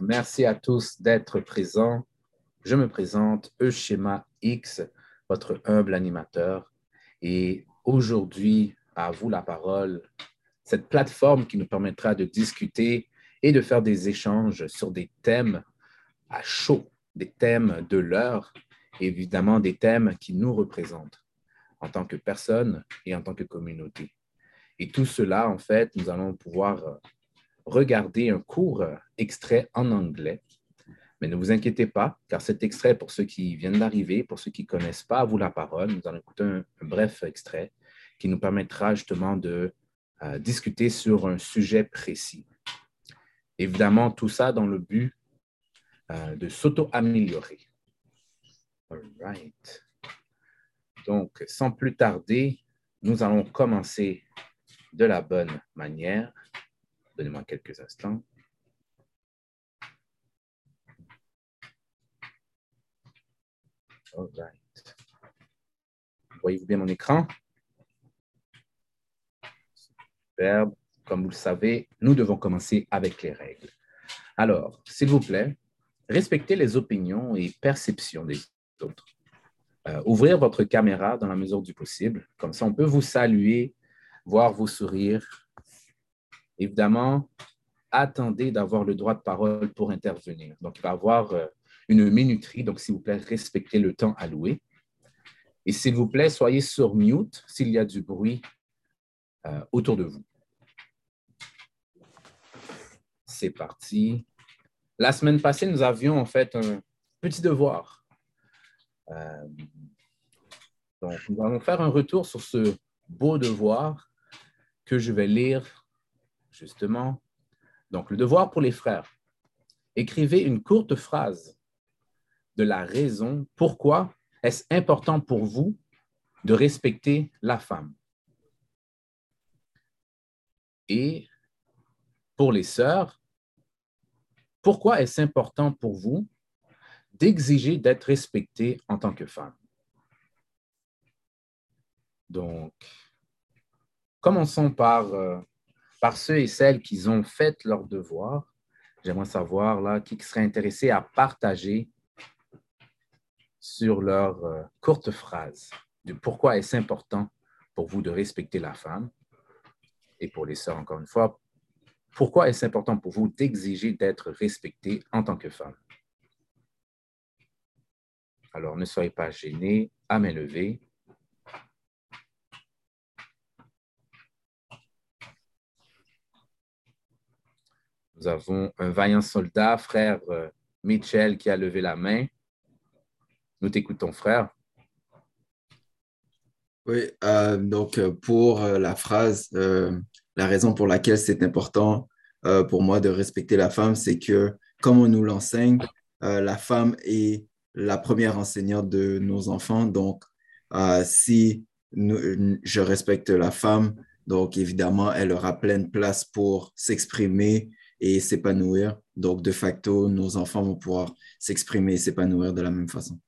Merci à tous d'être présents. Je me présente, Euschema X, votre humble animateur. Et aujourd'hui, à vous la parole, cette plateforme qui nous permettra de discuter et de faire des échanges sur des thèmes à chaud, des thèmes de l'heure, évidemment des thèmes qui nous représentent en tant que personne et en tant que communauté. Et tout cela, en fait, nous allons pouvoir regarder un court extrait en anglais. Mais ne vous inquiétez pas, car cet extrait, pour ceux qui viennent d'arriver, pour ceux qui ne connaissent pas à vous la parole, nous allons écouter un, bref extrait qui nous permettra justement de euh, discuter sur un sujet précis. Évidemment, tout ça dans le but euh, de s'auto-améliorer. All right. Donc, sans plus tarder, nous allons commencer de la bonne manière. Donnez-moi quelques instants. All right. Voyez-vous bien mon écran? Superbe. Comme vous le savez, nous devons commencer avec les règles. Alors, s'il vous plaît, respectez les opinions et perceptions des autres. Euh, ouvrir votre caméra dans la mesure du possible. Comme ça, on peut vous saluer, voir vos sourires Évidemment, attendez d'avoir le droit de parole pour intervenir. Donc, il va y avoir euh, une minuterie. Donc, s'il vous plaît, respectez le temps alloué. Et s'il vous plaît, soyez sur mute s'il y a du bruit euh, autour de vous. C'est parti. La semaine passée, nous avions en fait un petit devoir. Euh, donc, nous allons faire un retour sur ce beau devoir que je vais lire justement. Donc, le devoir pour les frères. Écrivez une courte phrase de la raison pourquoi est-ce important pour vous de respecter la femme. Et pour les sœurs, pourquoi est-ce important pour vous d'exiger d'être respectée en tant que femme? Donc, commençons par euh, par ceux et celles qui ont fait leur devoir. J'aimerais savoir là, qui serait intéressé à partager sur leur euh, courte phrase de pourquoi est-ce important pour vous de respecter la femme. Et pour les sœurs, encore une fois, pourquoi est-ce important pour vous d'exiger d'être respectée en tant que femme? Alors, ne soyez pas gênés, à main. Nous avons un vaillant soldat, frère euh, Mitchell, qui a levé la main. Nous t'écoutons, frère. Oui, euh, donc euh, pour la phrase, la raison pour laquelle c'est important pour moi de respecter la femme, c'est que comme on nous l'enseigne, la femme est la première enseignante de nos enfants. Donc, si je respecte la femme, donc évidemment, elle aura pleine place pour s'exprimer et s'épanouir. Donc, de facto, nos enfants vont pouvoir s'exprimer et s'épanouir de la même façon.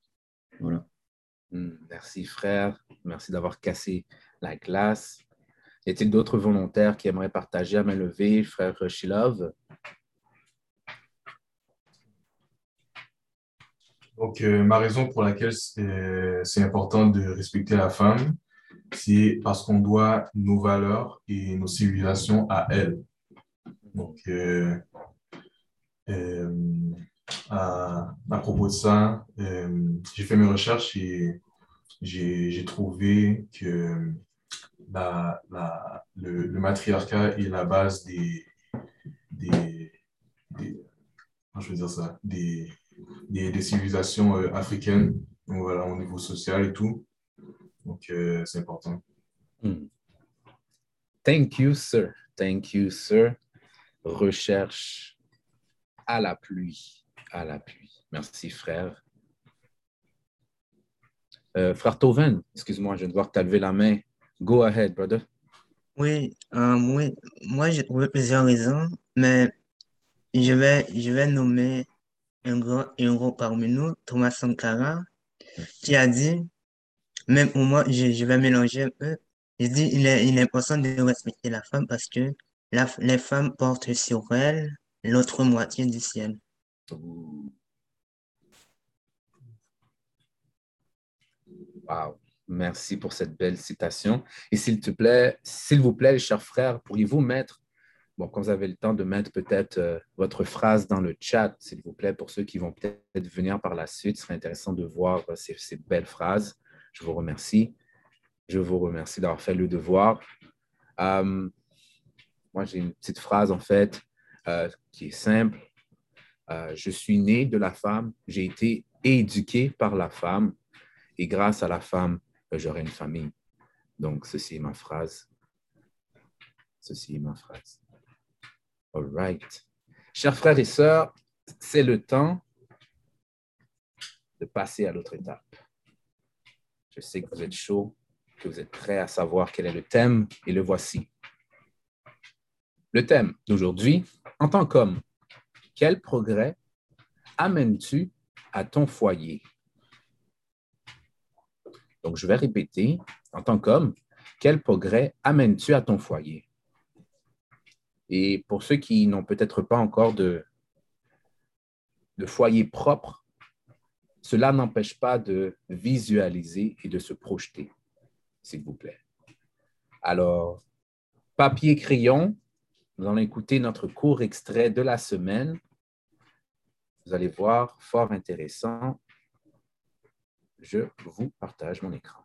Voilà. Hmm, merci, frère. Merci d'avoir cassé la glace. Y a-t-il d'autres volontaires qui aimeraient partager à main levée, frère Shilov? Donc, euh, ma raison pour laquelle c'est important de respecter la femme, c'est parce qu'on doit nos valeurs et nos civilisations à elle. Donc, euh, euh, à, propos de ça, euh, j'ai fait mes recherches et j'ai trouvé que la, le, matriarcat est la base des, des, je veux dire ça, des, des, civilisations africaines, voilà, au niveau social et tout. Donc, c'est important. Hmm. Thank you, sir. Thank you, sir recherche à la pluie, à la pluie. Merci, frère. Euh, frère Toven, excuse-moi, je de voir que tu levé la main. Go ahead, brother. Oui, euh, oui. moi j'ai trouvé plusieurs raisons, mais je vais, je vais nommer un grand héros parmi nous, Thomas Sankara, qui a dit, même pour moi, je, je vais mélanger un peu, il dit il est, il est important de respecter la femme parce que les femmes portent sur elles l'autre moitié du ciel. Wow. Merci pour cette belle citation. Et s'il te plaît, s'il vous plaît, chers frères, pourriez-vous mettre, bon, quand vous avez le temps de mettre peut-être euh, votre phrase dans le chat, s'il vous plaît, pour ceux qui vont peut-être venir par la suite, ce serait intéressant de voir euh, ces, belles phrases. Je vous remercie. Je vous remercie d'avoir fait le devoir. Euh, moi, j'ai une petite phrase, en fait, euh, qui est simple. Euh, je suis né de la femme, j'ai été éduqué par la femme, et grâce à la femme, j'aurai une famille. Donc, ceci est ma phrase. Ceci est ma phrase. All right. Chers frères et sœurs, c'est le temps de passer à l'autre étape. Je sais que vous êtes chaud, que vous êtes prêts à savoir quel est le thème, et le voici. Le thème d'aujourd'hui, en tant qu'homme, quel progrès amènes-tu à ton foyer? Donc, je vais répéter, en tant qu'homme, quel progrès amènes-tu à ton foyer? Et pour ceux qui n'ont peut-être pas encore de, de foyer propre, cela n'empêche pas de visualiser et de se projeter, s'il vous plaît. Alors, papier, crayon, nous allons écouter notre court extrait de la semaine. Vous allez voir, fort intéressant. Je vous partage mon écran.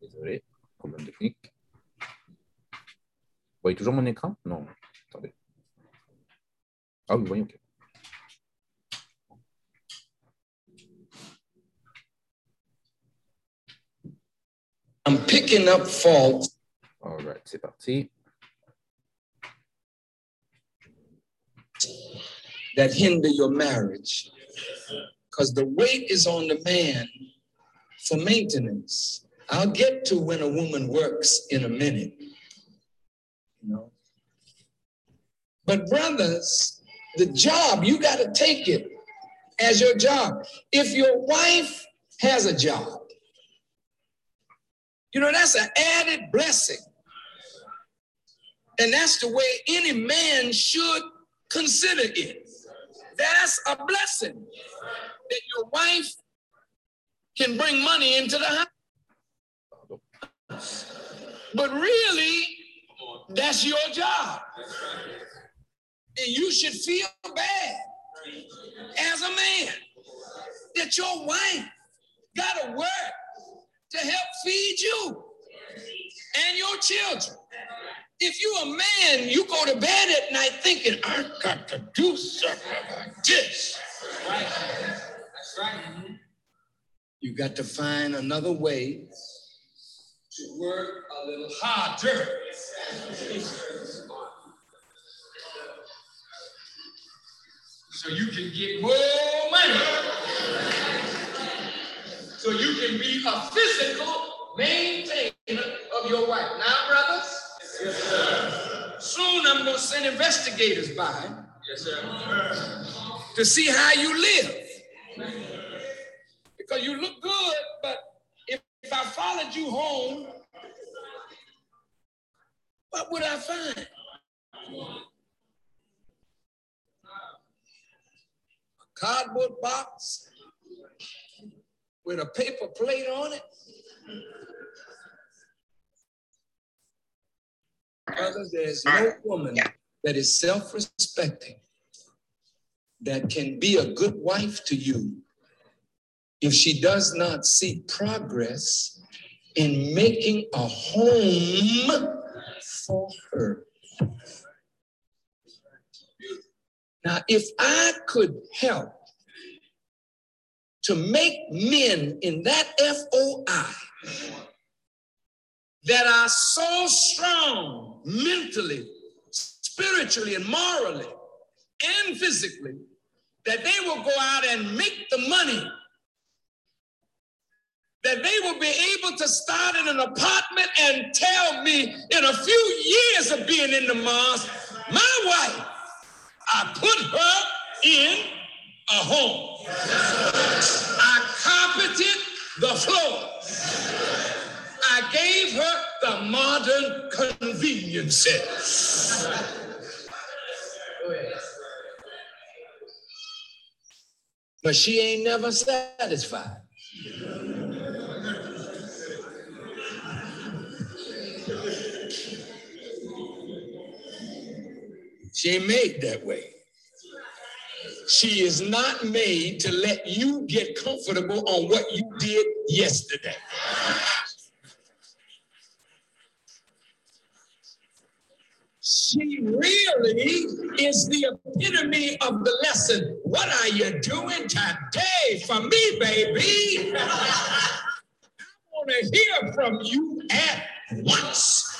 Désolé, problème technique. Voyez toujours mon écran? Non, attendez. Ah oui, vous voyez, OK. I'm picking up faults All right, c'est parti. that hinder your marriage because the weight is on the man for maintenance. I'll get to when a woman works in a minute. You know. But brothers, the job, you got to take it as your job. If your wife has a job, you know, that's an added blessing. And that's the way any man should consider it. That's a blessing that your wife can bring money into the house. But really, that's your job. And you should feel bad as a man that your wife got to work to help feed you and your children. If you a man, you go to bed at night thinking, I got to do something like this. Right. That's right. You got to find another way to work a little harder. So you can get more money. So you can be a physical maintainer of your wife. Now, brothers, Yes, sir. soon I'm going to send investigators by yes, sir. to see how you live. Because you look good, but if, if I followed you home, what would I find? Cardboard box with a paper plate on it. Brothers, there's no woman that is self respecting that can be a good wife to you if she does not see progress in making a home for her. Now, if I could help to make men in that FOI that are so strong mentally, spiritually, and morally, and physically, that they will go out and make the money, that they will be able to start in an apartment and tell me in a few years of being in the mosque, My wife, I put her in a home. I carpeted the floor. I gave her the modern conveniences. But she ain't never satisfied. She ain't made that way. She is not made to let you get comfortable on what you did yesterday. She really is the epitome of the lesson. What are you doing today for me, baby? I want to hear from you at once.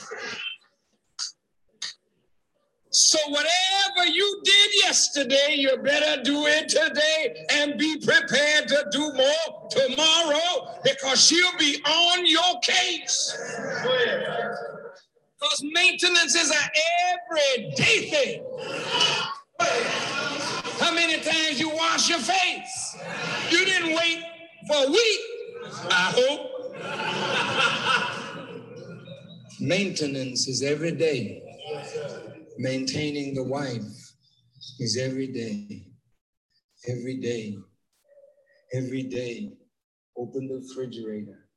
So, whatever you did yesterday, you better do it today and be prepared to do more tomorrow because she'll be on your case. Because maintenance is an everyday thing. How many times you wash your face? You didn't wait for a week, I hope. Maintenance is every day. Maintaining the wife is every day. Every day. Every day. Open the refrigerator.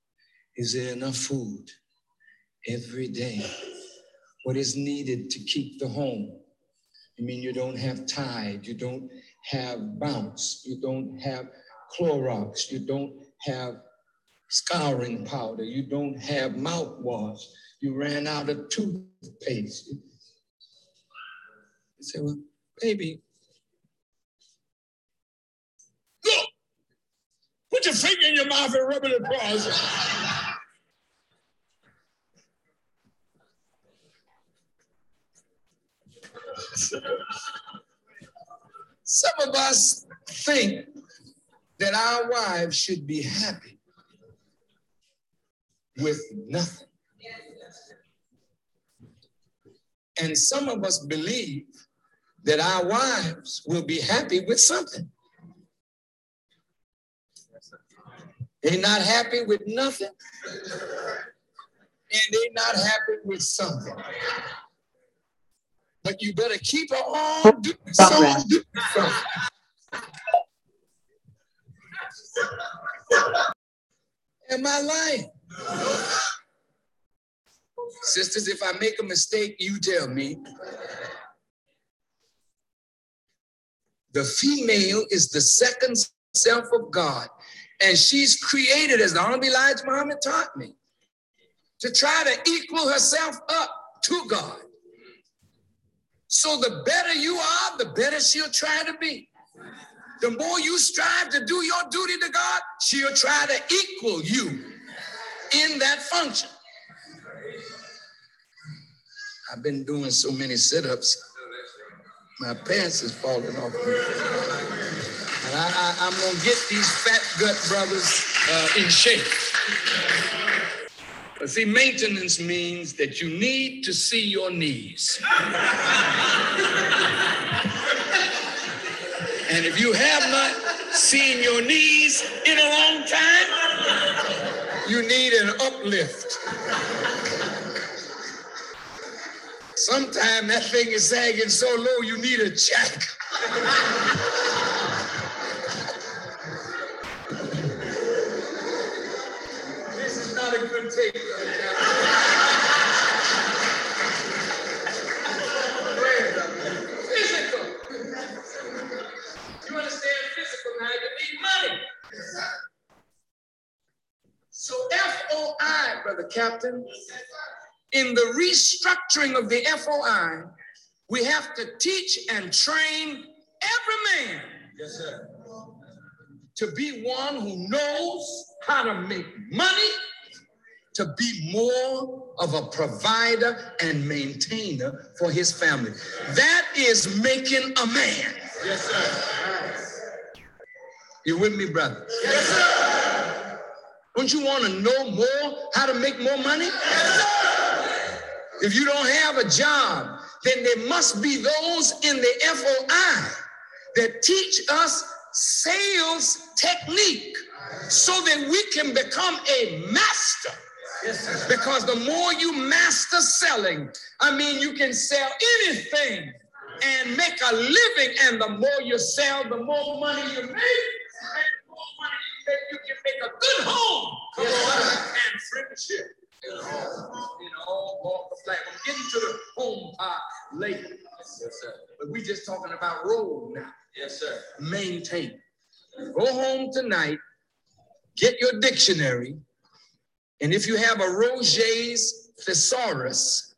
Is there enough food? Every day. What is needed to keep the home? I mean, you don't have Tide, you don't have Bounce, you don't have Clorox, you don't have scouring powder, you don't have mouthwash, you ran out of toothpaste. You say, well, baby, look, put your finger in your mouth and rub it across. Some of us think that our wives should be happy with nothing. And some of us believe that our wives will be happy with something. They're not happy with nothing, and they're not happy with something. But you better keep her on doing something. doing something. Am I lying? Sisters, if I make a mistake, you tell me. The female is the second self of God, and she's created, as the Honorable Elijah Muhammad taught me, to try to equal herself up to God. So the better you are, the better she'll try to be. The more you strive to do your duty to God, she'll try to equal you in that function. I've been doing so many sit-ups, my pants is falling off. me. And I, am gonna get these fat gut brothers uh, in shape. But see, maintenance means that you need to see your knees. and if you have not seen your knees in a long time, you need an uplift. Sometimes that thing is sagging so low you need a jack. this is not a good tape. Physical. You understand physical now, you need money. So FOI, brother captain, in the restructuring of the FOI, we have to teach and train every man yes, sir. to be one who knows how to make money, to be more of a provider and maintainer for his family. That is making a man. Yes, sir. You with me, brother? Yes, sir. Don't you want to know more how to make more money? Yes, sir. If you don't have a job then there must be those in the FOI that teach us sales technique so that we can become a master. Because the more you master selling, I mean, you can sell anything and make a living. And the more you sell, the more money you make. And the more money you make, you can make a good home. And friendship. You know, you know, walk the flag. I'm getting to the home part later. Yes, sir. But we just talking about road now. Yes, sir. Maintain. Go home tonight, get your dictionary, and if you have a Roget's thesaurus,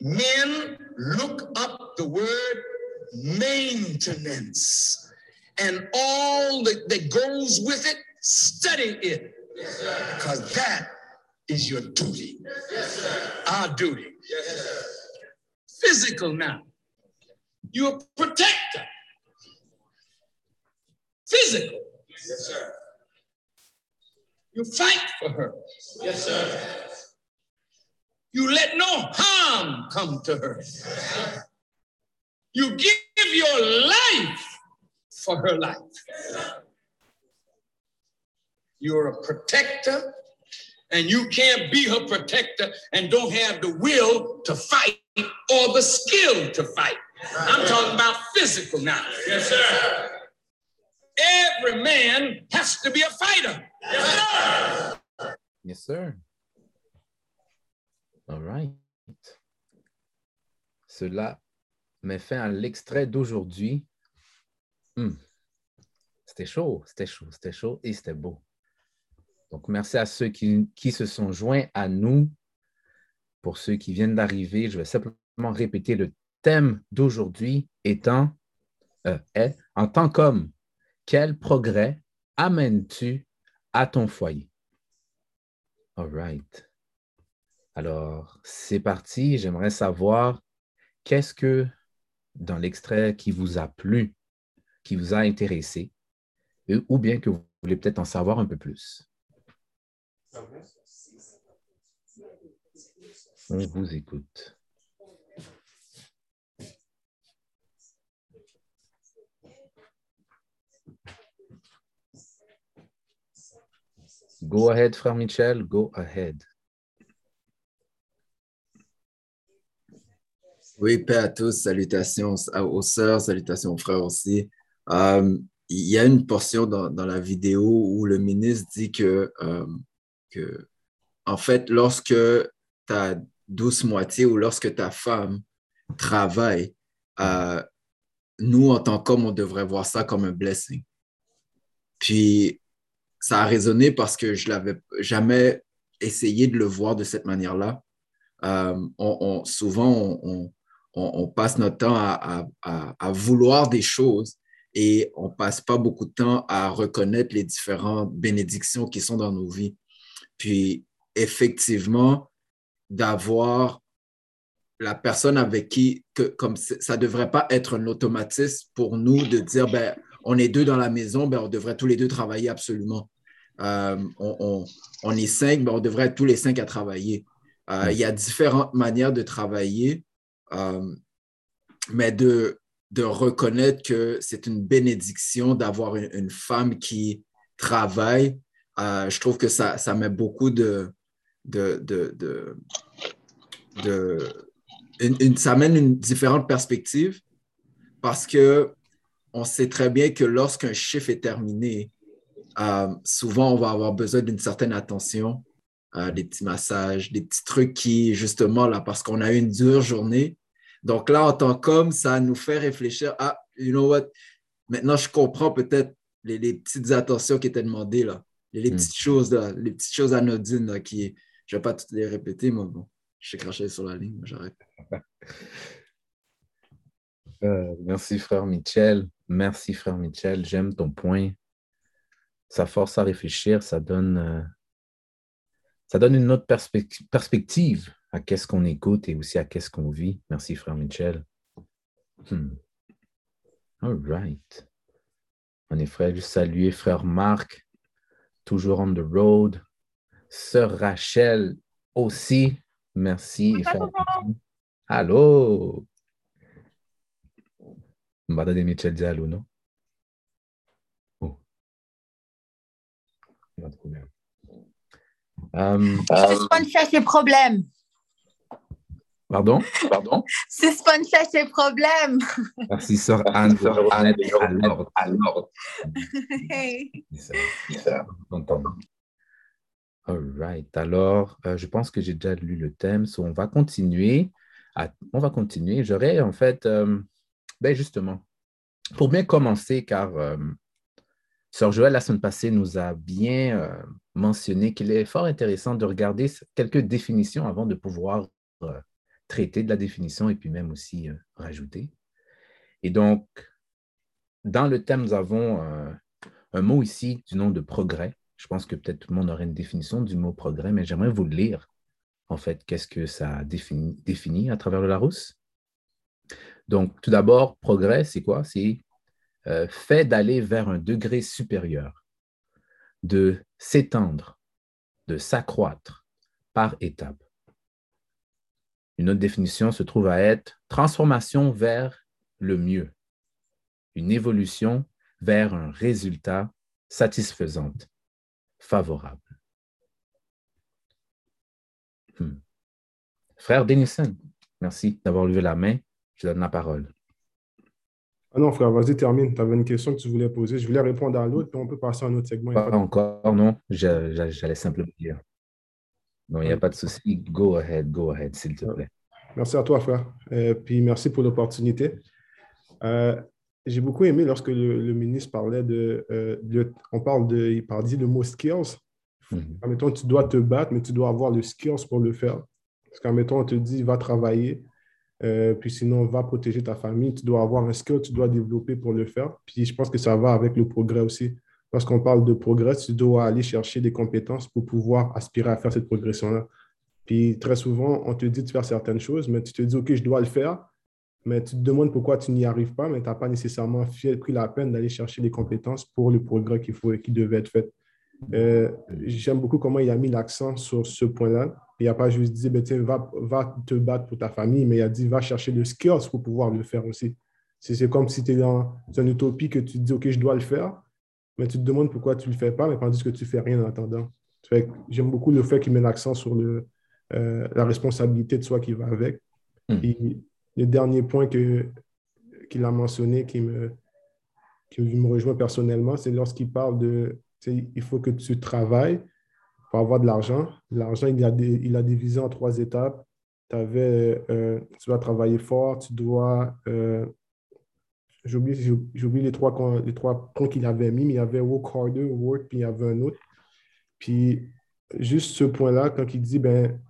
men look up the word maintenance and all that, that goes with it, study it. Because that is your duty. Our duty. Physical now. You're a protector. Physical. Yes, sir. You fight for her. Yes, sir. You let no harm come to her. You give your life for her life. You're a protector, and you can't be her protector and don't have the will to fight or the skill to fight. I'm talking about physical now. Yes, sir. Every man has to be a fighter. Yes, sir. Yes, sir. All right. Cela met fin à l'extrait d'aujourd'hui. Hmm. C'était chaud, c'était chaud, c'était chaud et c'était beau. Donc, merci à ceux qui, qui, se sont joints à nous. Pour ceux qui viennent d'arriver, je vais simplement répéter le thème d'aujourd'hui étant euh, est en tant qu'homme, quel progrès amènes-tu à ton foyer? All right. Alors, c'est parti. J'aimerais savoir qu'est-ce que dans l'extrait qui vous a plu, qui vous a intéressé, ou bien que vous voulez peut-être en savoir un peu plus? On vous écoute. Go ahead, frère Michel, go ahead. Oui, paix à tous, salutations aux sœurs, salutations aux frères aussi. Euh, il y a une portion dans, la vidéo où le ministre dit que, euh, en fait, lorsque ta douce moitié ou lorsque ta femme travaille, euh, nous, en tant qu'hommes, on devrait voir ça comme un blessing. Puis, ça a résonné parce que je l'avais jamais essayé de le voir de cette manière-là. Euh, souvent, on, passe notre temps à, à, à, vouloir des choses et on passe pas beaucoup de temps à reconnaître les différentes bénédictions qui sont dans nos vies. Puis, effectivement, d'avoir la personne avec qui, que, comme ça ne devrait pas être un automatisme pour nous de dire, ben, on est deux dans la maison, ben, on devrait tous les deux travailler absolument. Euh, on, on, est cinq, ben, on devrait être tous les cinq à travailler. Euh, il y a différentes manières de travailler, euh, mais de, de reconnaître que c'est une bénédiction d'avoir une, une, femme qui travaille. Je trouve que ça, ça met beaucoup de, de, de, de, ça amène une différente perspective parce que on sait très bien que lorsqu'un chiffre est terminé, euh, souvent on va avoir besoin d'une certaine attention, euh, des petits massages, des petits trucs qui, justement, là, parce qu'on a eu une dure journée. Donc là, en tant qu'homme, ça nous fait réfléchir, ah, you know what, maintenant je comprends peut-être les, les, petites attentions qui étaient demandées, là, les, les mm. petites choses, là, les petites choses anodines là, qui, je ne vais pas toutes les répéter, mais bon, je suis craché sur la ligne, j'arrête. Euh, merci, frère Michel. Merci, frère Michel. J'aime ton point. Ça force à réfléchir, ça donne, euh, ça donne une autre perspective, perspective à qu'est-ce qu'on écoute et aussi à qu'est-ce qu'on vit. Merci, frère Michel. Hmm. All right. On est frère, juste saluer frère Marc, toujours on the road. Sœur Rachel aussi, merci. Allô? m'entendez Michel non? Oh. Euh, de. Um, pardon? Pardon? Suspend chercher problème. Merci, sœur Anne, pour remettre à l'ordre. All right. Alors, euh, je pense que j'ai déjà lu le thème. So, on va continuer. à- on va continuer. J'aurais en fait, euh, ben justement, pour bien commencer, car euh, Sœur Joël, la semaine passée, nous a bien euh, mentionné qu'il est fort intéressant de regarder quelques définitions avant de pouvoir euh, traiter de la définition et puis même aussi euh, rajouter. Et donc, dans le thème, nous avons euh, un mot ici du nom de progrès. Je pense que peut-être tout le monde aurait une définition du mot progrès, mais j'aimerais vous le lire. En fait, qu'est-ce que ça définit, à travers le Larousse? Donc, tout d'abord, progrès, c'est quoi? C'est euh, fait d'aller vers un degré supérieur, de s'étendre, de s'accroître par étapes. Une autre définition se trouve à être transformation vers le mieux, une évolution vers un résultat satisfaisant, favorable. Hmm. Frère Denison, merci d'avoir levé la main. Je donne la parole. Ah non, frère, vas-y, termine. Tu avais une question que tu voulais poser. Je voulais répondre à l'autre, puis on peut passer à un autre segment. Pas encore, non. J'allais simplement dire. Non, il n'y a pas de souci. Go ahead, go ahead, s'il te plaît. Merci à toi, frère. Euh, puis merci pour l'opportunité. Euh, J'ai beaucoup aimé lorsque le, le ministre parlait de, euh, de- On parle de. Il parle dit le mot skills. Mhm. Admettons, tu dois te battre, mais tu dois avoir le skills pour le faire. Parce qu'admettons, on te dit, va travailler, puis sinon, va protéger ta famille. Tu dois avoir un skill, tu dois développer pour le faire. Puis je pense que ça va avec le progrès aussi. Lorsqu'on parle de progrès, tu dois aller chercher des compétences pour pouvoir aspirer à faire cette progression-là. Puis très souvent, on te dit de faire certaines choses, mais tu te dis, OK, je dois le faire, mais tu te demandes pourquoi tu n'y arrives pas, mais tu n'as pas nécessairement pris la peine d'aller chercher les compétences pour le progrès qu'il faut, qui devait être fait. Euh, J'aime beaucoup comment il a mis l'accent sur ce point-là. Il n'a pas juste dit, ben, tiens, va, va te battre pour ta famille, mais il a dit, va chercher le skills pour pouvoir le faire aussi. C'est comme si tu es dans une utopie que tu te dis, OK, je dois le faire, mais tu te demandes pourquoi tu ne le fais pas, mais tandis que tu ne fais rien en attendant. J'aime beaucoup le fait qu'il met l'accent sur le, euh, la responsabilité de soi qui va avec. Mm. Puis, le dernier point qu'il a mentionné qui me, qui me rejoint personnellement, c'est lorsqu'il parle de, il faut que tu travailles pour avoir de l'argent. L'argent, il a, il a divisé en trois étapes. T'avais, euh, tu dois travailler fort, tu dois... euh, J'oublie j'oublie les trois, con- les trois points qu'il avait mis, mais il y avait work harder, work, puis il y avait un autre. Puis, juste ce point-là, quand il dit, ben,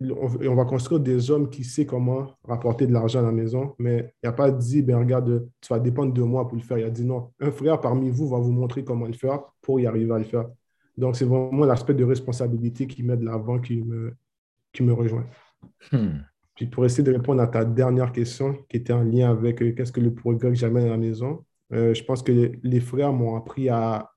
on, on va construire des hommes qui savent comment rapporter de l'argent à la maison, mais il n'a pas dit, ben, regarde, tu vas dépendre de moi pour le faire. Il a dit, non, un frère parmi vous va vous montrer comment le faire pour y arriver à le faire. Donc, c'est vraiment l'aspect de responsabilité qui met de l'avant qui me, qui me rejoint. Hmm. Puis pour essayer de répondre à ta dernière question qui était en lien avec euh, qu'est-ce que le progrès que j'amène à la maison, euh, je pense que les, frères m'ont appris à,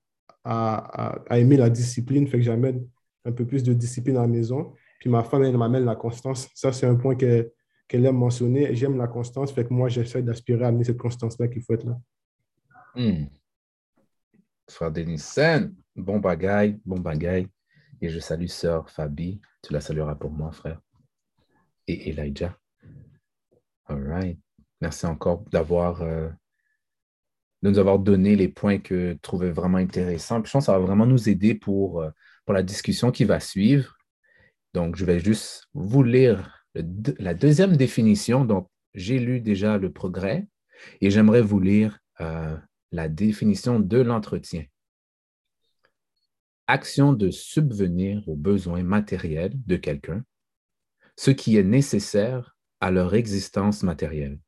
à, à- aimer la discipline, fait que j'amène un peu plus de discipline à la maison. Puis ma femme, elle m'amène la constance. Ça, c'est un point que- qu'elle aime mentionner. J'aime la constance, fait que moi, j'essaie d'aspirer à amener cette constance-là qu'il faut être là. Hmm. Frère Denison, bon bagaille, bon bagaille. Et je salue sœur Fabi. Tu la salueras pour moi, frère. Et Elijah. All right. Merci encore d'avoir euh, de nous avoir donné les points que tu trouvais vraiment intéressants. Je pense que ça va vraiment nous aider pour, euh, pour la discussion qui va suivre. Donc, je vais juste vous lire la deuxième définition. Donc, j'ai lu déjà le progrès et j'aimerais vous lire euh, la définition de l'entretien. Action de subvenir aux besoins matériels de quelqu'un, ce qui est nécessaire à leur existence matérielle.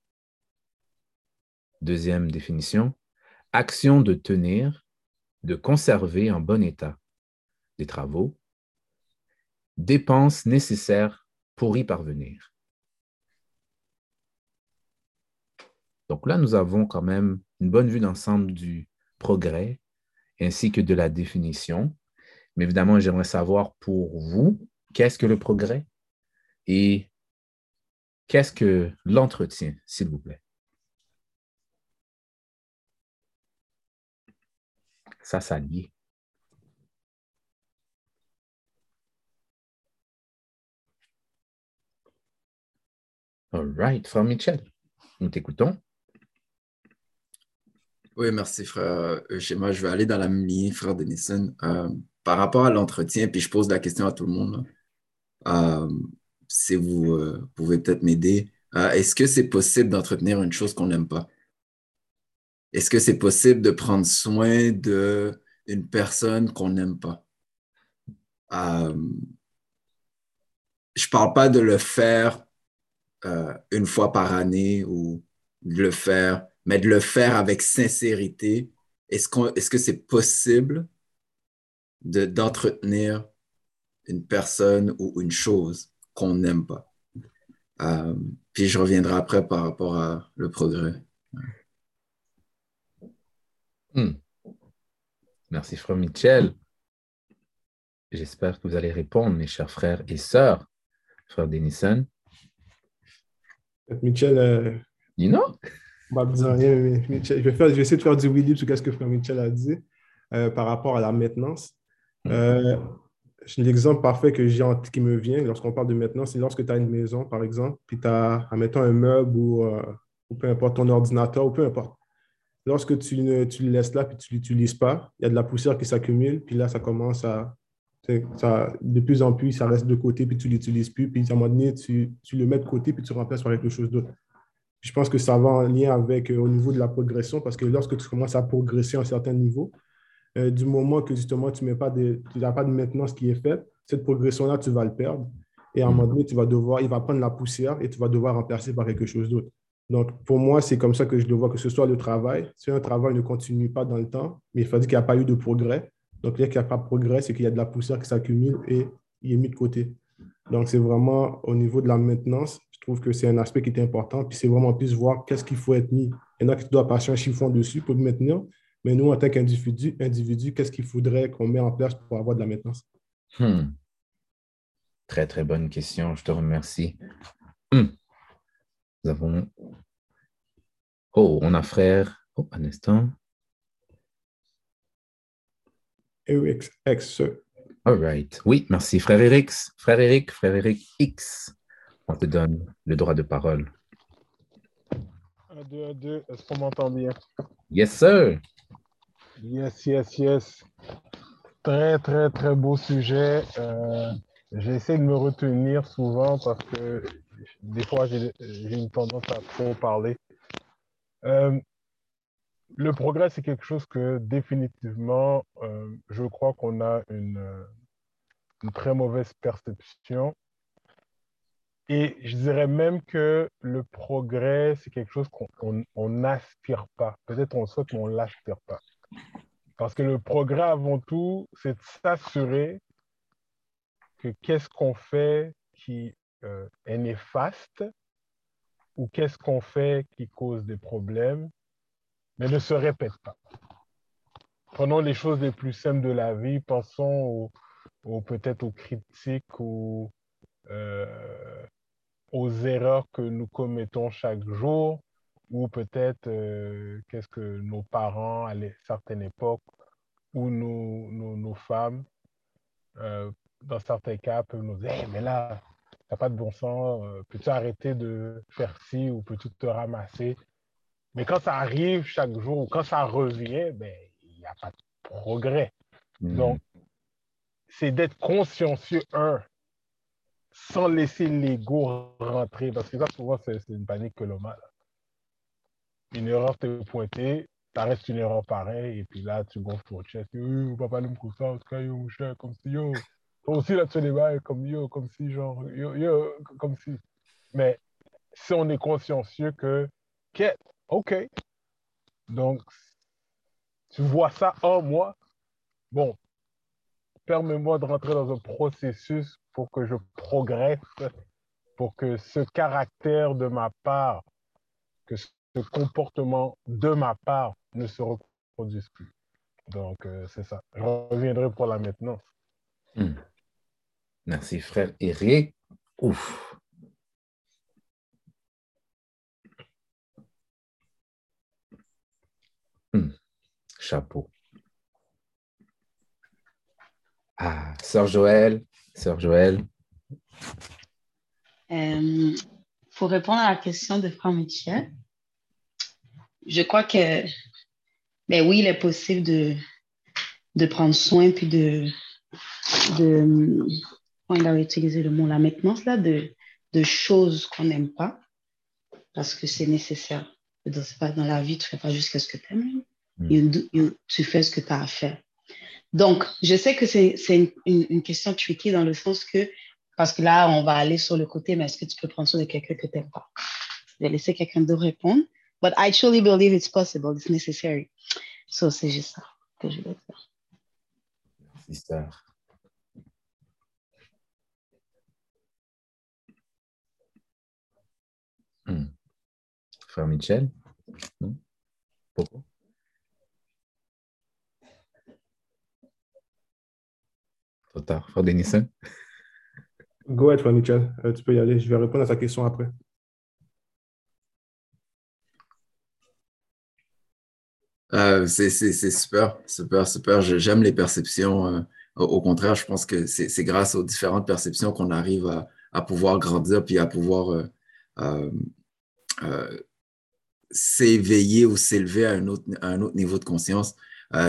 Deuxième définition, action de tenir, de conserver en bon état des travaux, dépenses nécessaires pour y parvenir. Donc là, nous avons quand même une bonne vue d'ensemble du progrès ainsi que de la définition. Mais évidemment, j'aimerais savoir pour vous, qu'est-ce que le progrès? Et qu'est-ce que l'entretien, s'il vous plaît? Ça, ça lié. All right, frère Mitchell, nous t'écoutons. Oui, merci, frère Je vais aller dans la même ligne, frère Denison. Euh, par rapport à l'entretien, puis je pose la question à tout le monde si vous euh, pouvez peut-être m'aider. Est-ce que c'est possible d'entretenir une chose qu'on n'aime pas? Est-ce que c'est possible de prendre soin d'une personne qu'on n'aime pas? je ne parle pas de le faire une fois par année ou de le faire mais de le faire avec sincérité. Est-ce est que c'est possible d'entretenir une personne ou une chose? Qu'on n'aime pas? Euh, puis je reviendrai après par rapport à le progrès. Hmm. Merci, frère Michel. J'espère que vous allez répondre, mes chers frères et sœurs. Frère Denison. Michel. Euh... Dino? Bah, je, vais faire, je vais essayer de faire du oui sur ce que Frère Michel a dit euh, par rapport à la maintenance. Mm. Euh, L'exemple parfait que j'ai qui me vient lorsqu'on parle de maintenance, c'est lorsque tu as une maison, par exemple, puis tu as, admettons, un meuble ou, euh, peu importe ton ordinateur ou peu importe. Lorsque tu, tu le laisses là puis tu ne l'utilises pas, il y a de la poussière qui s'accumule, puis là, ça commence à. De plus en plus, ça reste de côté, puis tu ne l'utilises plus, puis à un moment donné, tu, tu le mets de côté, puis tu remplaces par quelque chose d'autre. Je pense que ça va en lien avec euh, au niveau de la progression, parce que lorsque tu commences à progresser à un certain niveau, euh, du moment que justement tu n'as pas, de, pas de maintenance qui est faite, cette progression-là, tu vas le perdre. Et à un moment donné, tu vas devoir, il va prendre la poussière et tu vas devoir remplacer par quelque chose d'autre. Donc, pour moi, c'est comme ça que je le vois, que ce soit le travail. Si un travail ne continue pas dans le temps, mais il faut dire qu'il n'y a pas eu de progrès. Donc, qu'il n'y a pas de progrès, c'est qu'il y a de la poussière qui s'accumule et il est mis de côté. Donc, c'est vraiment au niveau de la maintenance, je trouve que c'est un aspect qui est important. Puis c'est vraiment plus voir qu'est-ce qu'il faut être mis. Il y en a qui doivent passer un chiffon dessus pour le maintenir. Mais nous, en tant qu'individu, individu, qu'est-ce qu'il faudrait qu'on mette en place pour avoir de la maintenance? Hmm. Très, très bonne question. Je te remercie. Hmm. Nous avons. Oh, on a frère. Oh, un instant. Eric X. All right. Oui, merci, frère Eric. Frère Eric, frère Eric X. On te donne le droit de parole. Un, deux, un, deux. Est-ce qu'on m'entend bien? Yes, sir. Yes, yes, yes. Très, très, très beau sujet. Euh, J'essaie de me retenir souvent parce que des fois, j'ai une tendance à trop parler. Euh, le progrès, c'est quelque chose que définitivement, euh, je crois qu'on a une, très mauvaise perception. Et je dirais même que le progrès, c'est quelque chose qu'on n'aspire pas. Peut-être on saute, mais on ne l'aspire pas. Parce que le progrès, avant tout, c'est de s'assurer que qu'est-ce qu'on fait qui euh, est néfaste ou qu'est-ce qu'on fait qui cause des problèmes mais ne se répète pas. Prenons les choses les plus simples de la vie, pensons peut-être aux critiques ou euh, aux erreurs que nous commettons chaque jour, ou peut-être euh, qu'est-ce que nos parents à certaines époques, ou nos, nos, femmes, euh, dans certains cas, peuvent nous dire mais là, tu n'as pas de bon sens, peux-tu arrêter de faire ci ou peux-tu te ramasser? Mais quand ça arrive chaque jour, quand ça revient, ben, il n'y a pas de progrès. Donc, c'est d'être consciencieux, un, sans laisser l'ego rentrer. Parce que ça, souvent, c'est une panique que l'on a. Une erreur t'est pointée, ça reste une erreur pareille, et puis là, tu gonfles ton chest. Yo, papa, nous comme ça, en tout cas, yo, cher, comme si, yo. Toi aussi, là, tu fais des bails comme yo, comme si, genre, yo, yo, comme si. Mais si on est consciencieux que, OK. Donc, tu vois ça en moi. Bon, permets-moi de rentrer dans un processus pour que je progresse, pour que ce caractère de ma part, que ce comportement de ma part ne se reproduise plus. Donc, euh, c'est ça. Je reviendrai pour la maintenance. Hmm. Merci, frère Eric. Ouf. chapeau. Ah, Sœur Joël, Sœur Joël. Euh, pour répondre à la question de Franck Michel, je crois que, ben oui, il est possible de, de prendre soin puis de, de il a utilisé le mot, la maintenance là, de, de choses qu'on n'aime pas parce que c'est nécessaire. Dans, pas dans la vie, tu ne fais pas juste ce que tu aimes. Mm. Tu fais ce que tu as à faire. Donc, je sais que c'est une, une, une, question tricky dans le sens que, parce que là, on va aller sur le côté, mais est-ce que tu peux prendre soin de quelqu'un que tu n'aimes pas? Je vais laisser quelqu'un d'autre répondre. But I truly believe it's possible, it's necessary. So, c'est juste ça que je voulais dire. Merci, sœur. Hmm. Frère Michel? Hmm? Pourquoi? Trop tard. Frère Denison? Go ahead, Frère Michel. Euh, tu peux y aller. Je vais répondre à ta question après. Euh, c'est super, super, super. J'aime les perceptions. Euh, au, contraire, je pense que c'est grâce aux différentes perceptions qu'on arrive à, à, pouvoir grandir puis à pouvoir euh, s'éveiller ou s'élever à, un autre, à un autre niveau de conscience.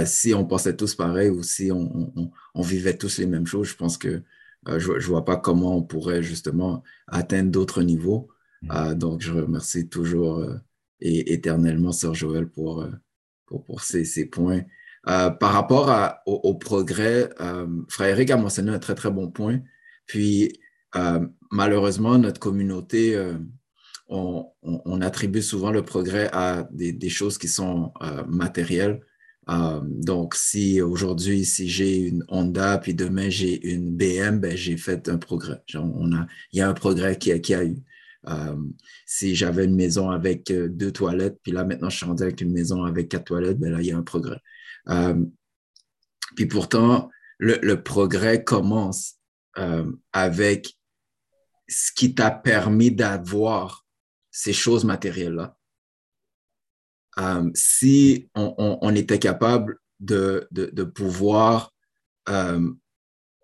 Si on pensait tous pareil ou si on, on, on, vivait tous les mêmes choses, je pense que je ne vois pas comment on pourrait justement atteindre d'autres niveaux. Mmh. donc, je remercie toujours et éternellement Sœur Joël pour pour, ces, points. Euh, par rapport à, au, progrès, euh, Frère Eric a mentionné un très, très bon point. Puis, euh, malheureusement, notre communauté, euh, on, attribue souvent le progrès à des, choses qui sont matérielles. Donc, si aujourd'hui, si j'ai une Honda, puis demain j'ai une BM, ben, j'ai fait un progrès. On a, il y a un progrès qui a eu. Euh, si j'avais une maison avec euh, deux toilettes, puis là maintenant je suis rendu avec une maison avec quatre toilettes, ben là il y a un progrès. Euh, puis pourtant, le, progrès commence avec ce qui t'a permis d'avoir ces choses matérielles-là. Si on, était capable de, de, pouvoir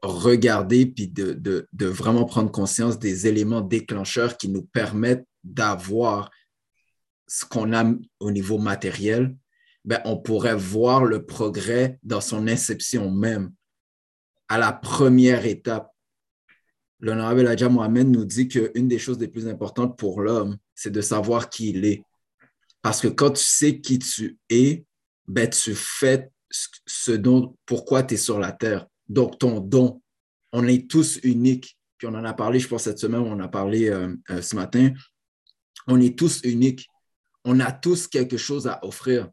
regarder puis de, de, vraiment prendre conscience des éléments déclencheurs qui nous permettent d'avoir ce qu'on a au niveau matériel, ben, on pourrait voir le progrès dans son inception même. À la première étape, l'honorable Adja Mohamed nous dit qu'une des choses les plus importantes pour l'homme, c'est de savoir qui il est. Parce que quand tu sais qui tu es, ben, tu fais ce dont, pourquoi tu es sur la terre. Donc, ton don, on est tous uniques. Puis on en a parlé, je pense, cette semaine, on en a parlé euh, euh, ce matin. On est tous uniques. On a tous quelque chose à offrir.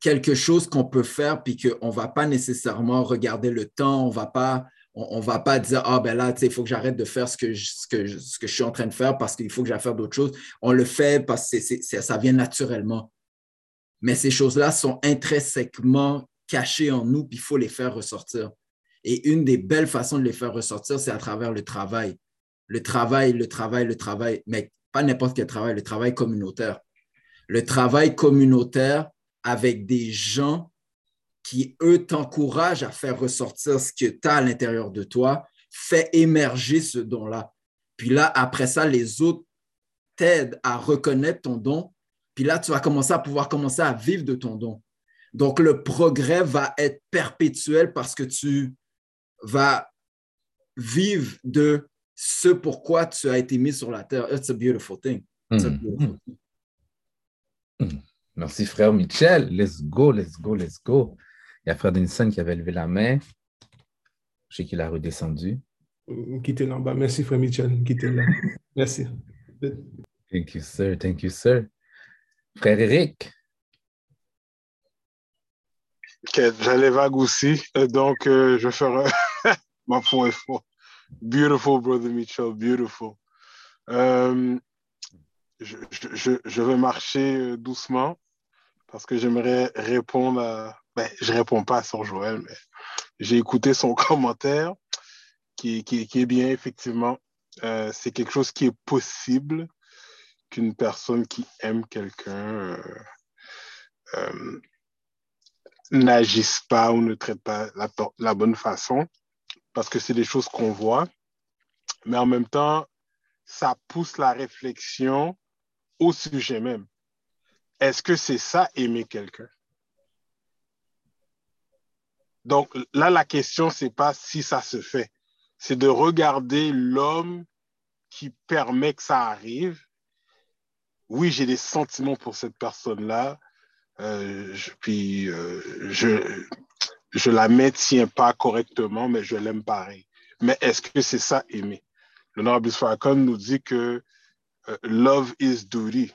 Quelque chose qu'on peut faire, puis qu'on ne va pas nécessairement regarder le temps, on va pas, on, va pas dire, ah ben là, il faut que j'arrête de faire ce que, je, ce, que je, suis en train de faire parce qu'il faut que j'aille faire d'autres choses. On le fait parce que ça vient naturellement. Mais ces choses-là sont intrinsèquement cachées en nous, puis il faut les faire ressortir. Et une des belles façons de les faire ressortir, c'est à travers le travail. Le travail, le travail, le travail, mais pas n'importe quel travail, le travail communautaire. Le travail communautaire avec des gens qui, eux, t'encouragent à faire ressortir ce que tu as à l'intérieur de toi, fait émerger ce don-là. Puis là, après ça, les autres t'aident à reconnaître ton don. Puis là, tu vas commencer à pouvoir commencer à vivre de ton don. Donc, le progrès va être perpétuel parce que tu va vivre de ce pourquoi tu as été mis sur la terre. It's a beautiful thing. It's a beautiful thing. Mm. Merci, frère Michel. Let's go, let's go, let's go. Il y a frère Denison qui avait levé la main. Je sais qu'il a redescendu. Quittez là bas. Merci, frère Michel. Quittez là. Merci. Thank you, sir. Thank you, sir. Frère Eric. J'allais vague aussi, donc euh, je ferai ma point fort. Beautiful, brother Mitchell, beautiful. Euh, je, je, je, vais marcher euh, doucement parce que j'aimerais répondre à. Ben, je réponds pas à son Joël, mais j'ai écouté son commentaire qui, qui, qui est bien, effectivement. Euh, c'est quelque chose qui est possible qu'une personne qui aime quelqu'un euh, n'agissent pas ou ne traitent pas la, la bonne façon. parce que c'est des choses qu'on voit, mais en même temps, ça pousse la réflexion au sujet même. Est-ce que c'est ça aimer quelqu'un? Donc là, la question, c'est pas si ça se fait, c'est de regarder l'homme qui permet que ça arrive. Oui, j'ai des sentiments pour cette personne-là, euh, je, puis euh, je je la maintiens pas correctement, mais je l'aime pareil. Mais est-ce que c'est ça aimer? L'honorable Farrakhan nous dit que euh, love is duty.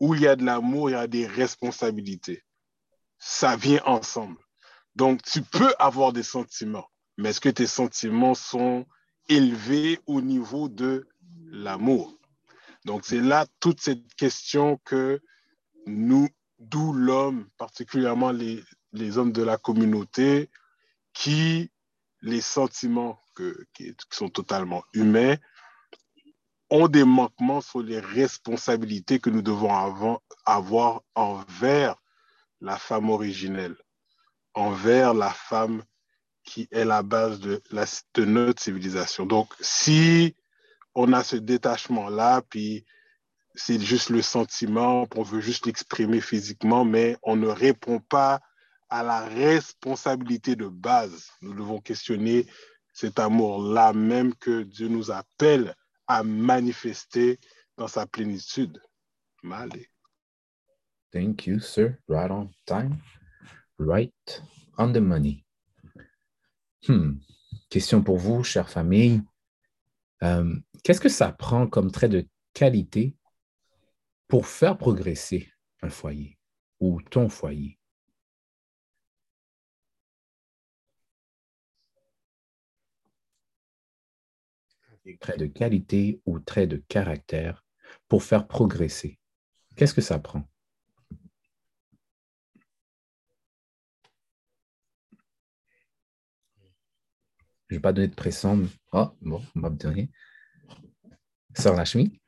Où il y a de l'amour, il y a des responsabilités. Ça vient ensemble. Donc, tu peux avoir des sentiments, mais est-ce que tes sentiments sont élevés au niveau de l'amour? Donc, c'est là toute cette question que nous, d'où l'homme, particulièrement les, hommes de la communauté, qui, les sentiments que, qui, sont totalement humains, ont des manquements sur les responsabilités que nous devons avoir, envers la femme originelle, envers la femme qui est la base de, de notre civilisation. Donc, si on a ce détachement-là, puis c'est juste le sentiment, on veut juste l'exprimer physiquement, mais on ne répond pas à la responsabilité de base. Nous devons questionner cet amour-là même que Dieu nous appelle à manifester dans sa plénitude. Malé. Thank you, sir. Right on time. Right on the money. Hmm. Question pour vous, chère famille. Euh, Qu'est-ce que ça prend comme trait de qualité pour faire progresser un foyer ou ton foyer? Trait de qualité ou trait de caractère pour faire progresser. Qu'est-ce que ça prend? Je ne vais pas donner de pression. Oh, bon, on va me dire rien. Sœur Lachmi?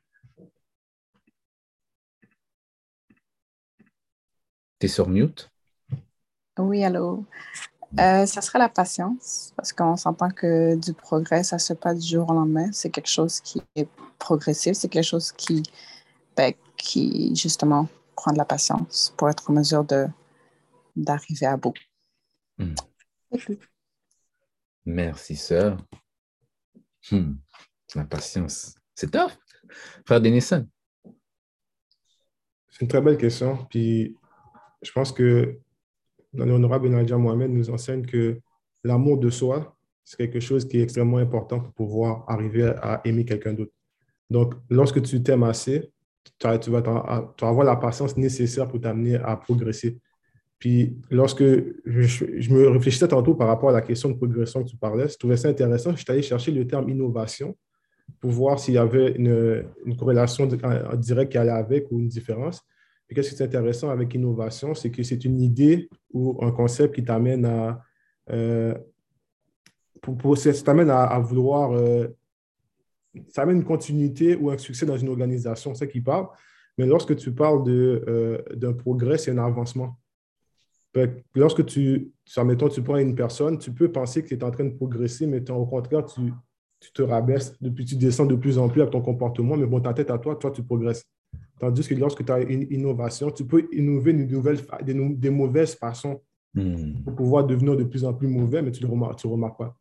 Tu es sur mute? Oui, allô. Euh, ça serait la patience, parce qu'on s'entend que du progrès, ça ne se fait pas du jour au lendemain. C'est quelque chose qui est progressif, c'est quelque chose qui, ben, qui, justement, prend de la patience pour être en mesure de, d'arriver à bout. Hmm. Merci, sœur. Hmm. La patience. C'est tough. Frère Denison. C'est une très belle question. Puis je pense que l'honorable Nadia Mohamed nous enseigne que l'amour de soi, c'est quelque chose qui est extrêmement important pour pouvoir arriver à aimer quelqu'un d'autre. Donc, lorsque tu t'aimes assez, tu, vas, avoir la patience nécessaire pour t'amener à progresser. Puis, lorsque je, me réfléchissais tantôt par rapport à la question de progression que tu parlais, je trouvais ça intéressant. Je suis allé chercher le terme innovation pour voir s'il y avait une, une corrélation directe qui allait avec ou une différence. Et qu'est-ce qui est intéressant avec innovation, c'est que c'est une idée ou un concept qui t'amène à, euh, pour, pour, t'amène à, vouloir, euh, ça amène une continuité ou un succès dans une organisation, c'est ça qui parle. Mais lorsque tu parles de, euh, d'un progrès, c'est un avancement. Lorsque tu, admettons, tu prends une personne, tu peux penser que tu es en train de progresser, mais au contraire, tu, tu te rabaisses, depuis tu descends de plus en plus avec ton comportement, mais bon, ta tête à toi, toi, tu progresses. Tandis que lorsque tu as une innovation, tu peux innover une nouvelle, des, des mauvaises façons hmm. pour pouvoir devenir de plus en plus mauvais, mais tu ne remarques, remarques pas.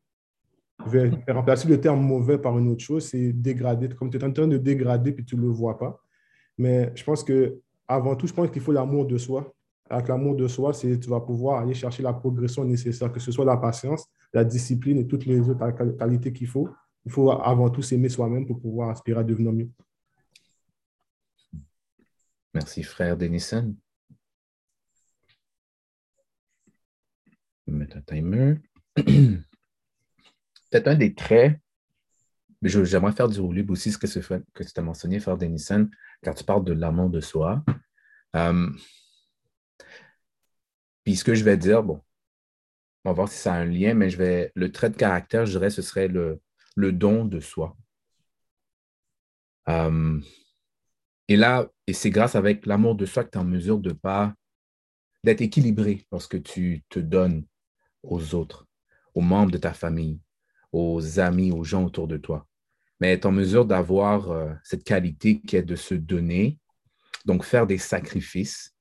remplacer le terme mauvais par une autre chose, c'est dégrader. Comme tu es en train de dégrader puis tu ne le vois pas. Mais je pense que avant tout, je pense qu'il faut l'amour de soi. Avec l'amour de soi, c'est tu vas pouvoir aller chercher la progression nécessaire, que ce soit la patience, la discipline et toutes les autres qualités qu'il faut. Il faut avant tout s'aimer soi-même pour pouvoir aspirer à devenir mieux. Merci, frère Denison. Mettre un timer. Peut-être un des traits, j'aimerais faire du roulib aussi, ce que, tu as mentionné, frère Denison, car tu parles de l'amour de soi. Euh, puis ce que je vais dire, bon, on va voir si ça a un lien, mais je vais, le trait de caractère, je dirais, ce serait le, le don de soi. Euh, et là, et c'est grâce avec l'amour de soi que tu es en mesure de pas d'être équilibré lorsque tu te donnes aux autres, aux membres de ta famille, aux amis, aux gens autour de toi, mais être en mesure d'avoir euh, cette qualité qui est de se donner, donc faire des sacrifices,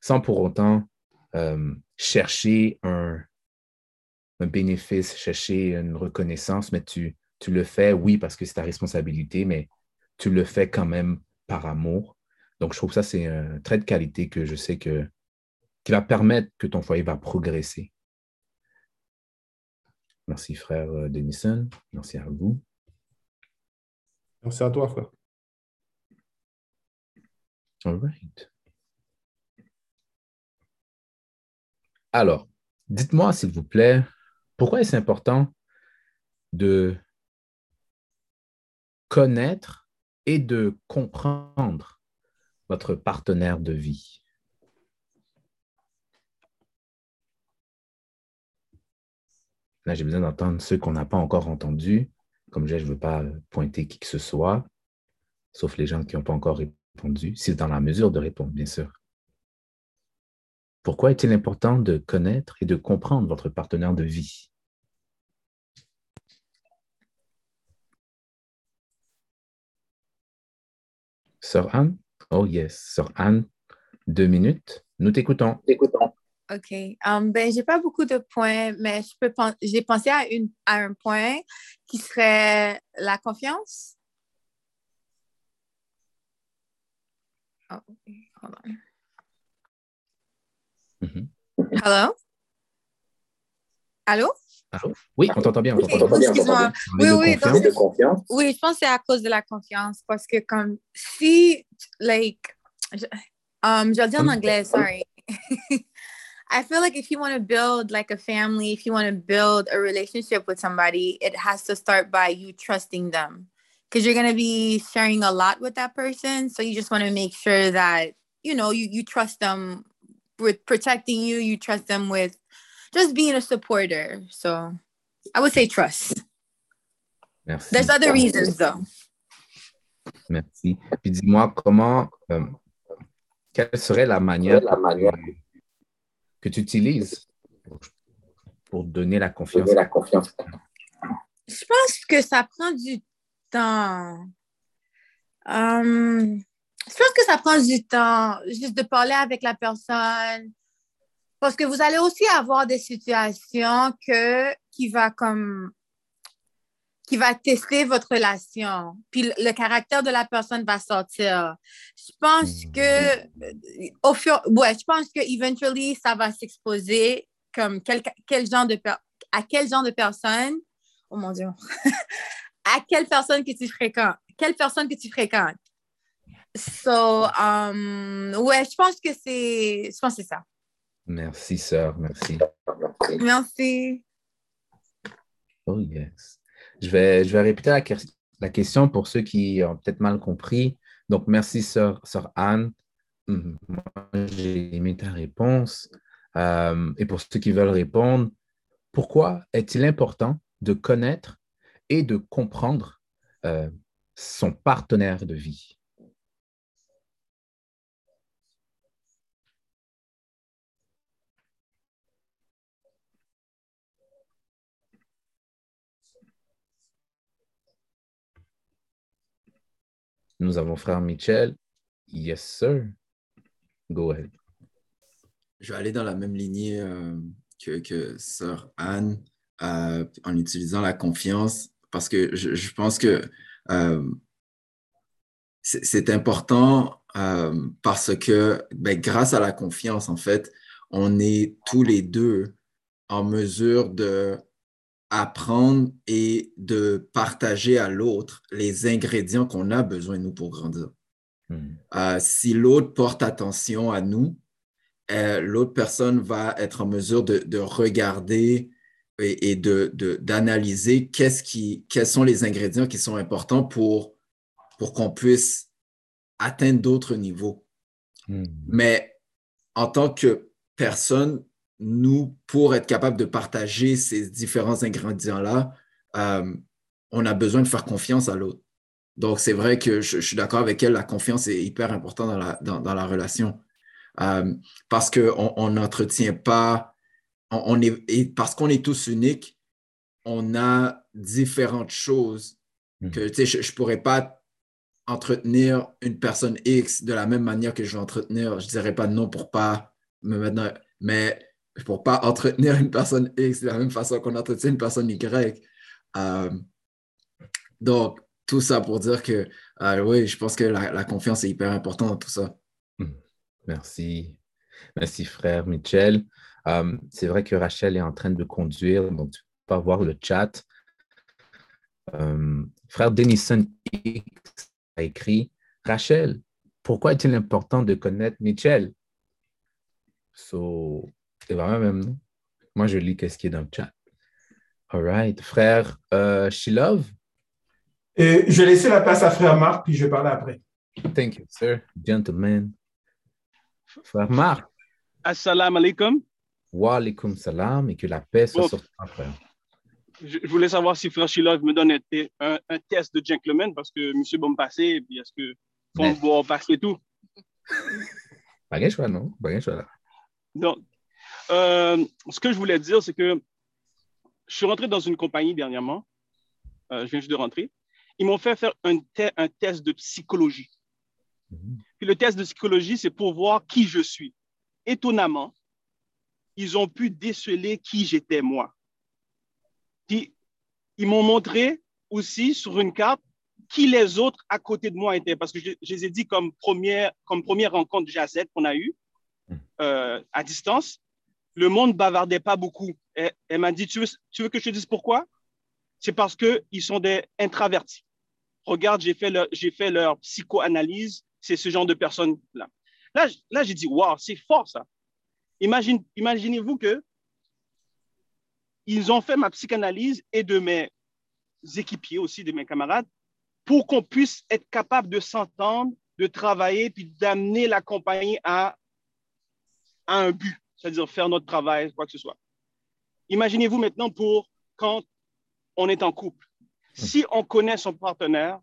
sans pour autant euh, chercher un, un bénéfice, chercher une reconnaissance, mais tu, tu le fais, oui, parce que c'est ta responsabilité, mais tu le fais quand même par amour. Donc, je trouve ça, c'est un trait de qualité que je sais que, qui va permettre que ton foyer va progresser. Merci, frère euh, Denison. Merci à vous. Merci à toi, frère. All right. Alors, dites-moi, s'il vous plaît, pourquoi est-ce important de connaître et de comprendre votre partenaire de vie? Là, j'ai besoin d'entendre ceux qu'on n'a pas encore entendus. Comme je ne veux pas pointer qui que ce soit, sauf les gens qui n'ont pas encore répondu, si dans la mesure de répondre, bien sûr. Pourquoi est-il important de connaître et de comprendre votre partenaire de vie? Sœur Anne? Oh yes, Sœur Anne, deux minutes. Nous t'écoutons. T'écoutons. OK. Um, ben, j'ai pas beaucoup de points, mais je peux pen- j'ai pensé à, une, à un point qui serait la confiance. Oh, hold on. Mhm. Hello? Allô? Allô? Oui, on t'entend bien. On Ok, t'entend bien. excuse-moi. On est Oui, de oui, confiance. Oui, je pense que c'est à cause de la confiance parce que comme si, like, je, um, je vais le dire en anglais, sorry. I feel like if you want to build like a family, if you want to build a relationship with somebody, it has to start by you trusting them because you're going to be sharing a lot with that person. So you just want to make sure that, you know, you, you trust them with protecting you, you trust them with just being a supporter. So I would say trust. Merci. There's other reasons though. Merci. Puis dis-moi comment, euh, quelle serait la manière, que- que tu utilises pour, pour donner la confiance? Je pense que ça prend du temps. Hum, je pense que ça prend du temps juste de parler avec la personne. Parce que vous allez aussi avoir des situations que, qui va comme qui va tester votre relation. Puis le, caractère de la personne va sortir. Je pense que euh, au fur, ouais, je pense que eventually ça va s'exposer comme quel, quel genre de à quel genre de personne. Oh mon Dieu. à quelle personne que tu fréquentes. Quelle personne que tu fréquentes. So, um, ouais, je pense que c'est, je pense que c'est ça. Merci, sœur. Merci. Merci. Oh yes. Je vais, je vais répéter la, que- la question pour ceux qui ont peut-être mal compris. Donc, merci, sœur, sœur Anne. Moi, j'ai aimé ta réponse. Euh, et pour ceux qui veulent répondre, pourquoi est-il important de connaître et de comprendre euh, son partenaire de vie? Nous avons frère Michel. Yes, sir. Go ahead. Je vais aller dans la même lignée euh, que, que sœur Anne euh, en utilisant la confiance parce que je, je pense que euh, c'est important parce que ben, grâce à la confiance, en fait, on est tous les deux en mesure de apprendre et de partager à l'autre les ingrédients qu'on a besoin, nous, pour grandir. Hmm. Euh, si l'autre porte attention à nous, euh, l'autre personne va être en mesure de, de regarder et, et de, de- d'analyser qu'est-ce qui, quels sont les ingrédients qui sont importants pour, pour qu'on puisse atteindre d'autres niveaux. Hmm. Mais en tant que personne, nous, pour être capable de partager ces différents ingrédients-là, euh, on a besoin de faire confiance à l'autre. Donc, c'est vrai que je, je suis d'accord avec elle, la confiance est hyper importante dans la, dans, dans la relation. Euh, parce qu'on on n'entretient pas, on, on est, et parce qu'on est tous uniques, on a différentes choses que tu sais, je ne pourrais pas entretenir une personne X de la même manière que je vais entretenir, je ne dirais pas non pour pas me mettre mais pour pas entretenir une personne X de la même façon qu'on entretient une personne Y. Euh, donc, tout ça pour dire que euh, oui, je pense que la, confiance est hyper importante dans tout ça. Hmm. Merci. Merci, frère Michel. Euh, c'est vrai que Rachel est en train de conduire, donc tu peux pas voir le chat. frère Denison X a écrit Rachel, pourquoi est-il important de connaître Michel? So, c'est vraiment même Moi, je lis qu'est-ce qui est dans le chat. All right. Frère euh, Shilov? Et je vais laisser la place à frère Marc, puis je vais parler après. Thank you, sir. Gentlemen. Frère Marc. Assalamu alaikum. Wa alaikum salam et que la paix soit sur toi, frère. Je, voulais savoir si frère Shilov me donne un, un, test de gentleman parce que monsieur bon passer, puis est-ce que bon passer tout? Pas de choix, non? Pas de choix là. Donc, euh, ce que je voulais dire, c'est que je suis rentré dans une compagnie dernièrement. Euh, je viens juste de rentrer. Ils m'ont fait faire un, un, test de psychologie. Mhm. Puis le test de psychologie, c'est pour voir qui je suis. Étonnamment, ils ont pu déceler qui j'étais moi. Puis, ils m'ont montré aussi sur une carte qui les autres à côté de moi étaient. Parce que je, les ai dit comme première, comme première rencontre G7 qu'on a eue mhm. euh, à distance le monde bavardait pas beaucoup. Elle, m'a dit, tu veux, que je te dise pourquoi? C'est parce qu'ils sont des introvertis. Regarde, j'ai fait, leur, psychoanalyse, c'est ce genre de personnes-là. Là, là j'ai dit, waouh, c'est fort ça. Imagine, imaginez-vous que ils ont fait ma psychanalyse et de mes équipiers aussi, de mes camarades, pour qu'on puisse être capable de s'entendre, de travailler, puis d'amener la compagnie à un but c'est-à-dire faire notre travail, quoi que ce soit. Imaginez-vous maintenant pour quand on est en couple. Si on connaît son partenaire,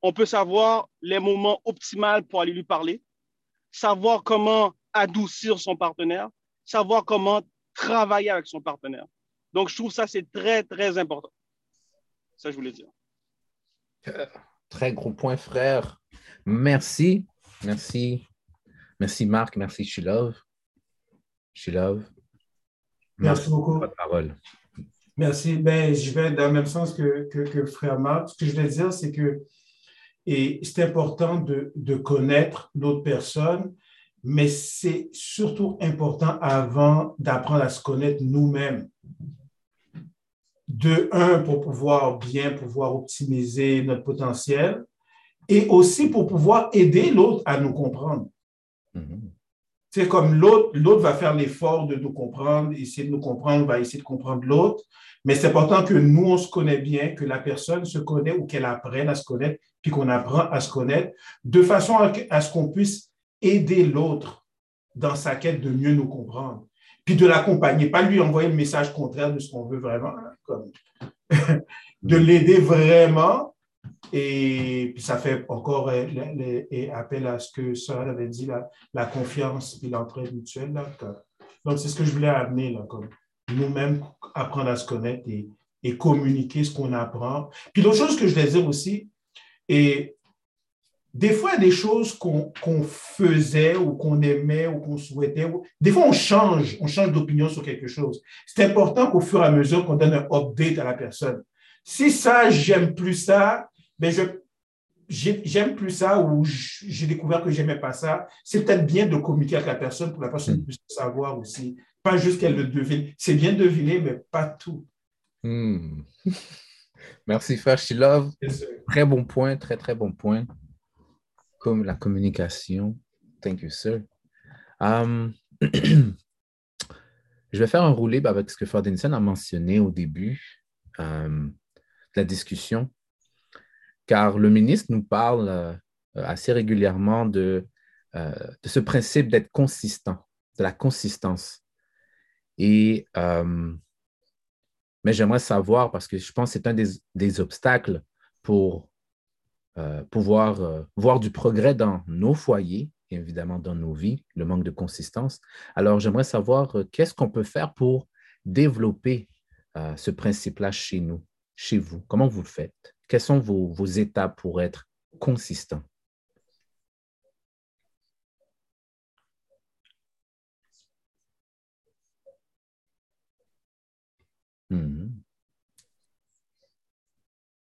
on peut savoir les moments optimaux pour aller lui parler, savoir comment adoucir son partenaire, savoir comment travailler avec son partenaire. Donc, je trouve ça, c'est très, très important. Ça, je voulais dire. Très gros point, frère. Merci. Merci. Merci, Marc. Merci, Shilov. Shilov. Merci beaucoup. parole. Merci. Ben, je vais dans le même sens que, que, frère Marc. Ce que je vais dire, c'est que c'est important de, de connaître l'autre personne, mais c'est surtout important avant d'apprendre à se connaître nous-mêmes. De un, pour pouvoir bien pouvoir optimiser notre potentiel et aussi pour pouvoir aider l'autre à nous comprendre. Mm-hmm. C'est comme l'autre, l'autre va faire l'effort de nous comprendre, essayer de nous comprendre, va essayer de comprendre l'autre. Mais c'est important que nous, on se connaît bien, que la personne se connaît ou qu'elle apprenne à se connaître, puis qu'on apprend à se connaître, de façon à, ce qu'on puisse aider l'autre dans sa quête de mieux nous comprendre, puis de l'accompagner, pas lui envoyer le message contraire de ce qu'on veut vraiment, hein, comme de l'aider vraiment et puis ça fait encore euh, appel à ce que ça avait dit, la, confiance et l'entraide mutuelle. Donc, c'est ce que je voulais amener, nous-mêmes apprendre à se connaître et, communiquer ce qu'on apprend. Puis l'autre chose que je voulais dire aussi, et des fois, il y a des choses qu'on faisait ou qu'on aimait ou qu'on souhaitait. Des fois, on change, on change d'opinion sur quelque chose. C'est important qu'au fur et à mesure qu'on donne un update à la personne. Si ça, j'aime plus ça, mais je j'aime plus ça ou j'ai découvert que j'aimais pas ça, c'est peut-être bien de communiquer avec la personne pour la personne hmm. puisse savoir aussi. Pas juste qu'elle le devine. C'est bien deviner, mais pas tout. Hmm. Merci, Frère Love. Très bon point, très, très bon point. Comme la communication. Thank you, sir. Um, je vais faire un roulé avec ce que Frère Denison a mentionné au début um, de la discussion car le ministre nous parle euh, assez régulièrement de, euh, de ce principe d'être consistant, de la consistance. Et, euh, mais j'aimerais savoir, parce que je pense que c'est un des, obstacles pour pouvoir voir du progrès dans nos foyers, évidemment dans nos vies, le manque de consistance. Alors, j'aimerais savoir qu'est-ce qu'on peut faire pour développer ce principe-là chez nous, chez vous? Comment vous le faites? Quelles sont vos, vos étapes pour être consistant? Mhm.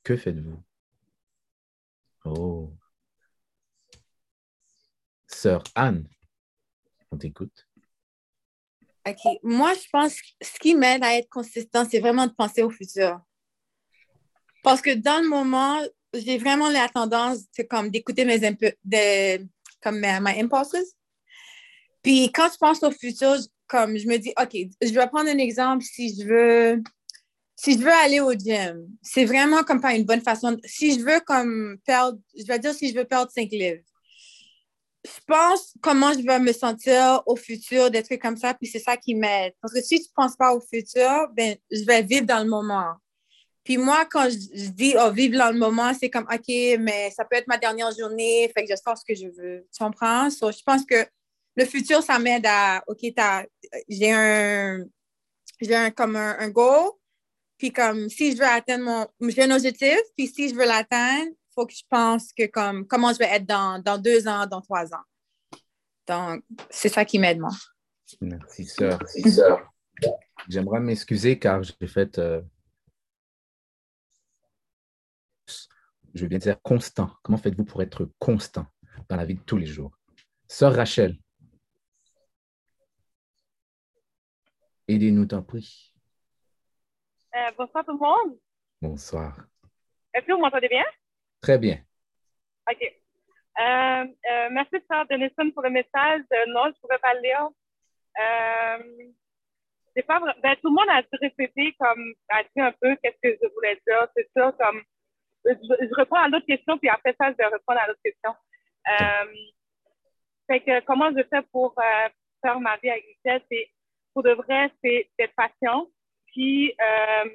Que faites-vous? Oh. Sœur Anne, on t'écoute. OK. Moi, je pense que ce qui m'aide à être consistant, c'est vraiment de penser au futur. Parce que dans le moment, j'ai vraiment la tendance comme d'écouter mes de, comme mes, impulses. Puis quand je pense au futur, comme je me dis, OK, je vais prendre un exemple si je veux si je veux aller au gym, c'est vraiment comme pas une bonne façon. Si je veux comme perdre, je vais dire si je veux perdre 5 livres. Je pense comment je vais me sentir au futur, des trucs comme ça, puis c'est ça qui m'aide. Parce que si je ne pense pas au futur, ben, je vais vivre dans le moment. Puis moi, quand je, dis oh, vivre dans le moment, c'est comme OK, mais ça peut être ma dernière journée, fait que je sors ce que je veux. Tu comprends? je pense que le futur, ça m'aide à OK, j'ai un, j'ai un, comme un, un goal, puis comme si je veux atteindre mon. J'ai un objectif, puis si je veux l'atteindre, il faut que je pense que comme comment je vais être dans, dans deux ans, dans trois ans. Donc, c'est ça qui m'aide, moi. Merci, sœur. Merci, sœur. J'aimerais m'excuser car j'ai fait. Euh, je vais bien dire constant. Comment faites-vous pour être constant dans la vie de tous les jours? Sœur Rachel, aidez-nous, t'en prie. Euh, bonsoir tout le monde. Bonsoir. Est-ce que vous m'entendez bien? Très bien. OK. Euh, euh, merci, Sœur Denison, pour le message. non, je ne pouvais pas le lire. Pas ben, tout le monde a répété, comme, a dit un peu qu'est-ce que je voulais dire. C'est ça, comme, je, je, réponds à l'autre question, puis après ça, je vais répondre à l'autre question. fait que comment je fais pour faire ma vie avec Michel, c'est, pour de vrai, c'est d'être patient, puis euh,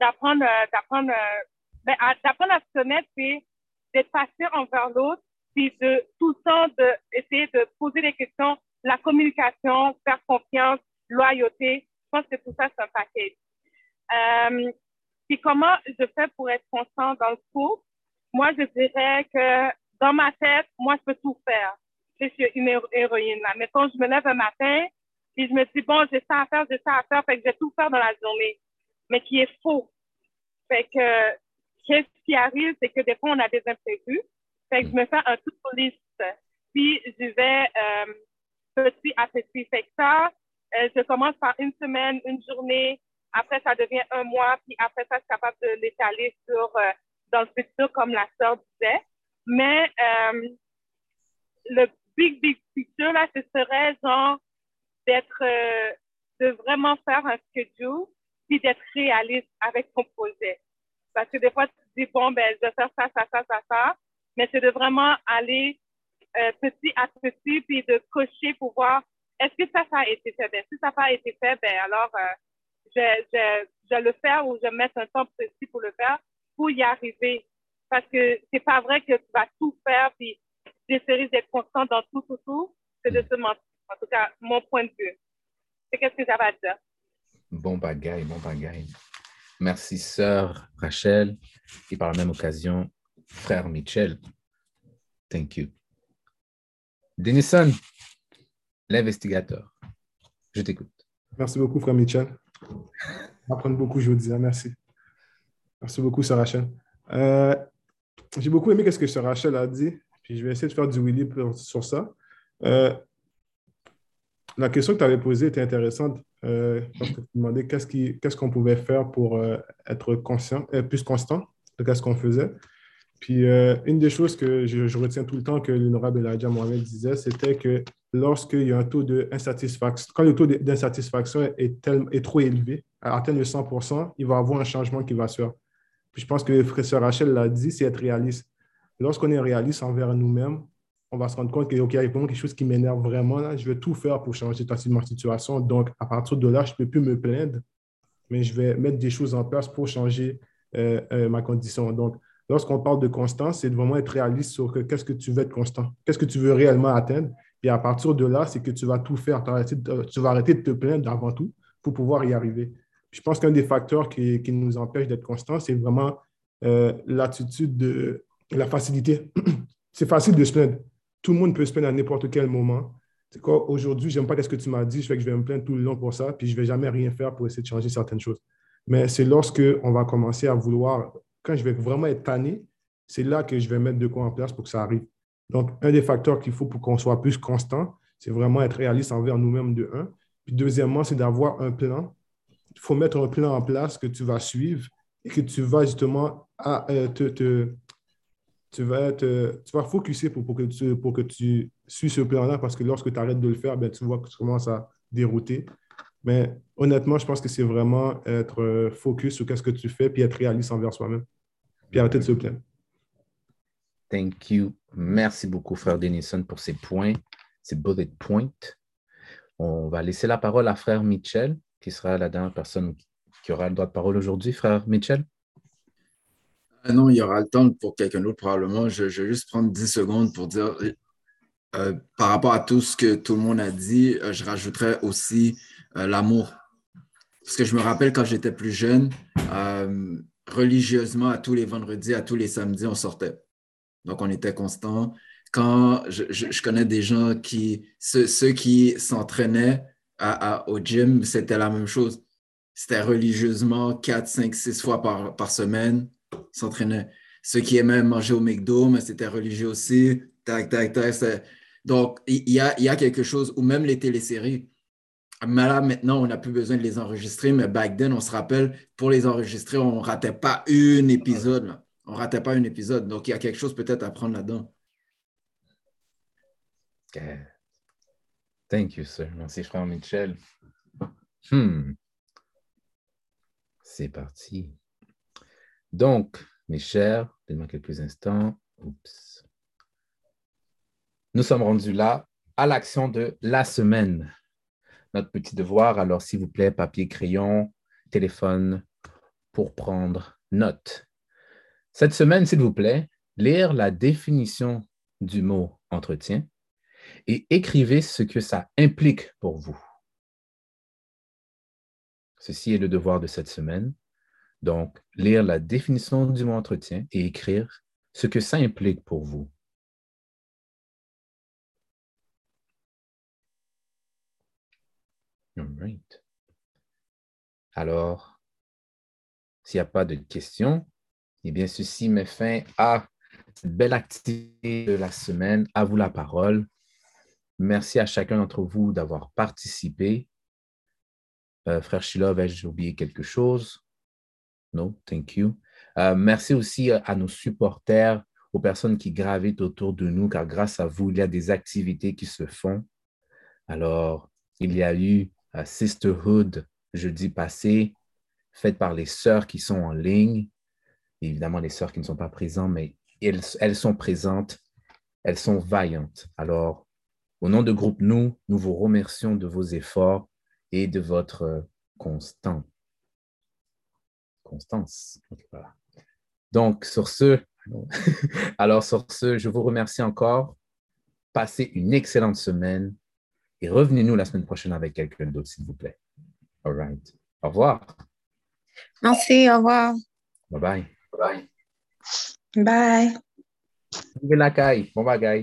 d'apprendre euh, d'apprendre euh, ben, à, d'apprendre à se connaître puis d'être patient envers l'autre puis de tout le temps de essayer de poser des questions la communication faire confiance loyauté je pense que tout ça c'est un paquet euh, puis comment je fais pour être constant dans le couple moi je dirais que dans ma tête moi je peux tout faire je suis une héroïne là quand je me lève un matin puis je me dis, bon, j'ai ça à faire, j'ai ça à faire, fait que je vais tout faire dans la journée. Mais qui est faux. Fait que, qu'est-ce qui arrive, c'est que des fois, on a des imprévus. Fait que je me fais un tout liste. Puis, je vais euh, petit à petit. Fait que ça, euh, je commence par une semaine, une journée. Après, ça devient un mois. Puis après ça, je suis capable de l'étaler sur, euh, dans le futur, comme la sœur disait. Mais le big, big picture, là, ce serait genre d'être, euh, de vraiment faire un schedule, puis d'être réaliste avec ton projet. Parce que des fois, tu te dis, bon, ben, je vais faire ça, ça, ça, ça, ça, mais c'est de vraiment aller euh, petit à petit, puis de cocher pour voir, est-ce que ça, ça a été fait? Ben, si ça n'a pas été fait, ben, alors, euh, je, je, je le faire ou je vais mettre un temps précis pour le faire pour y arriver. Parce que c'est pas vrai que tu vas tout faire, puis d'essayer d'être constant dans tout, tout, tout. C'est de se mentir. En tout cas, mon point de vue. C'est qu'est-ce que j'avais à dire? Bon bagaille, bon bagaille. Merci, sœur Rachel. Et par la même occasion, frère Michel. Thank you. Denison, l'investigateur. Je t'écoute. Merci beaucoup, frère Michel. Apprendre beaucoup, je vous dis. Merci. Merci beaucoup, sœur Rachel. Euh, j'ai beaucoup aimé ce que sœur Rachel a dit, puis je vais essayer de faire du Willy sur ça. Euh, la question que tu avais posée était intéressante euh, parce que tu demandais qu'est-ce qu'on pouvait faire pour euh, être conscient, plus constant de ce qu'on faisait. Puis une des choses que je, retiens tout le temps que l'honorable Elijah Mohamed disait, c'était que lorsqu'il y a un taux d'insatisfaction, quand le taux d'insatisfaction est, est, trop élevé, à atteindre le 100% il va y avoir un changement qui va se faire. Je pense que le professeur Rachel l'a dit, c'est être réaliste. Lorsqu'on est réaliste envers nous-mêmes, on va se rendre compte qu'il y a quelque chose qui m'énerve vraiment. Là. Je vais tout faire pour changer ma situation. Donc, à partir de là, je ne peux plus me plaindre, mais je vais mettre des choses en place pour changer euh, euh, ma condition. Donc, lorsqu'on parle de constance, c'est vraiment être réaliste sur qu'est-ce que tu veux être constant, qu'est-ce que tu veux réellement atteindre? Et à partir de là, c'est que tu vas tout faire. Tu vas arrêter de te plaindre avant tout pour pouvoir y arriver. Je pense qu'un des facteurs qui, nous empêche d'être constant, c'est vraiment euh, l'attitude de la facilité. c'est facile de se plaindre. Tout le monde peut se plaindre à n'importe quel moment. C'est quoi, aujourd'hui, pas ce que tu m'as dit, je fais que je vais me plaindre tout le long pour ça, puis je vais jamais rien faire pour essayer de changer certaines choses. Mais c'est lorsque on va commencer à vouloir, quand je vais vraiment être tanné, c'est là que je vais mettre de quoi en place pour que ça arrive. Donc, un des facteurs qu'il faut pour qu'on soit plus constant, c'est vraiment être réaliste envers nous-mêmes de un. Puis deuxièmement, c'est d'avoir un plan. Il faut mettre un plan en place que tu vas suivre et que tu vas justement à, euh, te, tu vas être, tu vas focuser pour, que tu, pour suis ce plan-là parce que lorsque tu arrêtes de le faire, ben, tu vois que tu commences à dérouter. Mais honnêtement, je pense que c'est vraiment être focus sur ce que tu fais puis être réaliste envers soi-même. Puis arrêter de se plaindre. Thank you. Merci beaucoup, frère Denison, pour ces points, ces bullet points. On va laisser la parole à frère Mitchell, qui sera la dernière personne qui aura le droit de parole aujourd'hui. Frère Mitchell. Ah non, il y aura le temps pour quelqu'un d'autre probablement. Je, vais juste prendre 10 secondes pour dire, euh, par rapport à tout ce que tout le monde a dit, euh, je rajouterais aussi euh, l'amour. Parce que je me rappelle quand j'étais plus jeune, religieusement, à tous les vendredis, à tous les samedis, on sortait. Donc, on était constant. Quand je, connais des gens qui, ceux, qui s'entraînaient au gym, c'était la même chose. C'était religieusement 4, 5, 6 fois par, semaine s'entraînaient. Ceux qui aimaient manger au McDo, mais c'était religieux aussi. Tac, tac, tac. Donc, il y a, y a quelque chose, ou même les téléséries. Mais là, maintenant, on n'a plus besoin de les enregistrer, mais back then, on se rappelle, pour les enregistrer, on ne ratait pas un épisode. On ne ratait pas un épisode. Donc, il y a quelque chose peut-être à prendre là-dedans. Thank you, sir. Merci, frère Michel. Hmm. C'est parti. Donc, mes chers, donnez-moi quelques instants. Oups. Nous sommes rendus là à l'action de la semaine. Notre petit devoir, alors s'il vous plaît, papier, crayon, téléphone pour prendre note. Cette semaine, s'il vous plaît, lire la définition du mot entretien et écrivez ce que ça implique pour vous. Ceci est le devoir de cette semaine. Donc, lire la définition du mot entretien et écrire ce que ça implique pour vous. Alors, s'il n'y a pas de questions, eh bien, ceci met fin à cette belle activité de la semaine. À vous la parole. Merci à chacun d'entre vous d'avoir participé. Euh, frère Shilov, ai-je oublié quelque chose? No, thank you. Euh, merci aussi à nos supporters, aux personnes qui gravitent autour de nous, car grâce à vous, il y a des activités qui se font. Alors, il y a eu euh, Sisterhood jeudi passé, faite par les sœurs qui sont en ligne. Évidemment, les sœurs qui ne sont pas présentes, mais elles, elles sont présentes, elles sont vaillantes. Alors, au nom de groupe Nous, nous vous remercions de vos efforts et de votre constance. Constance. Donc, sur ce, alors sur ce, je vous remercie encore. Passez une excellente semaine et revenez-nous la semaine prochaine avec quelqu'un d'autre, s'il vous plaît. All right. Au revoir. Merci, au revoir. Bye bye. Bye. Bye. Mwen lakay. Mwen bagay.